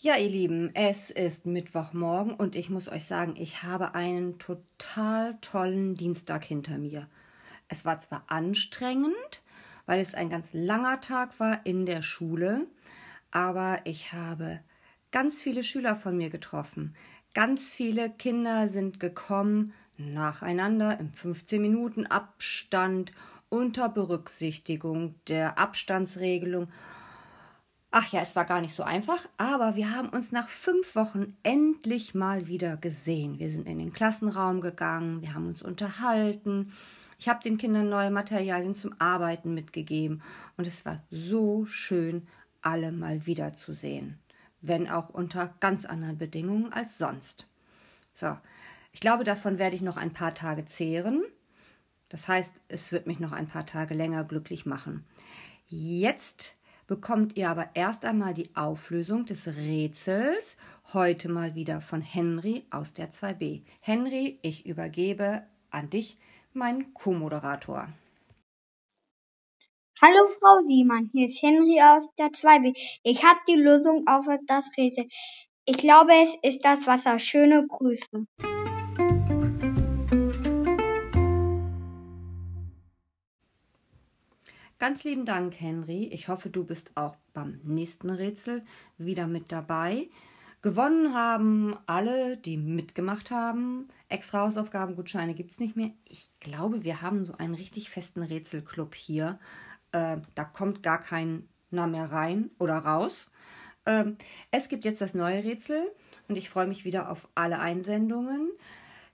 Ja, ihr Lieben, es ist Mittwochmorgen und ich muss euch sagen, ich habe einen total tollen Dienstag hinter mir. Es war zwar anstrengend, weil es ein ganz langer Tag war in der Schule, aber ich habe ganz viele Schüler von mir getroffen. Ganz viele Kinder sind gekommen, nacheinander im 15 Minuten Abstand unter Berücksichtigung der Abstandsregelung Ach ja, es war gar nicht so einfach, aber wir haben uns nach fünf Wochen endlich mal wieder gesehen. Wir sind in den Klassenraum gegangen, wir haben uns unterhalten. Ich habe den Kindern neue Materialien zum Arbeiten mitgegeben und es war so schön, alle mal wiederzusehen. Wenn auch unter ganz anderen Bedingungen als sonst. So, ich glaube, davon werde ich noch ein paar Tage zehren. Das heißt, es wird mich noch ein paar Tage länger glücklich machen. Jetzt bekommt ihr aber erst einmal die Auflösung des Rätsels, heute mal wieder von Henry aus der 2b. Henry, ich übergebe an dich meinen Co-Moderator. Hallo Frau Siemann, hier ist Henry aus der 2b. Ich habe die Lösung auf das Rätsel. Ich glaube, es ist das Wasser. Schöne Grüße. Ganz lieben Dank, Henry. Ich hoffe, du bist auch beim nächsten Rätsel wieder mit dabei. Gewonnen haben alle, die mitgemacht haben. Extra Hausaufgabengutscheine gibt es nicht mehr. Ich glaube, wir haben so einen richtig festen Rätselclub hier. Äh, da kommt gar keiner mehr rein oder raus. Ähm, es gibt jetzt das neue Rätsel und ich freue mich wieder auf alle Einsendungen.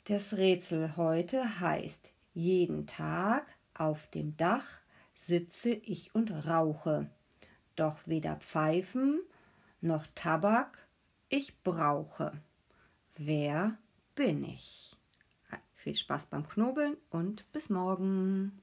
Das Rätsel heute heißt jeden Tag auf dem Dach sitze ich und rauche, doch weder Pfeifen noch Tabak ich brauche. Wer bin ich? Viel Spaß beim Knobeln und bis morgen.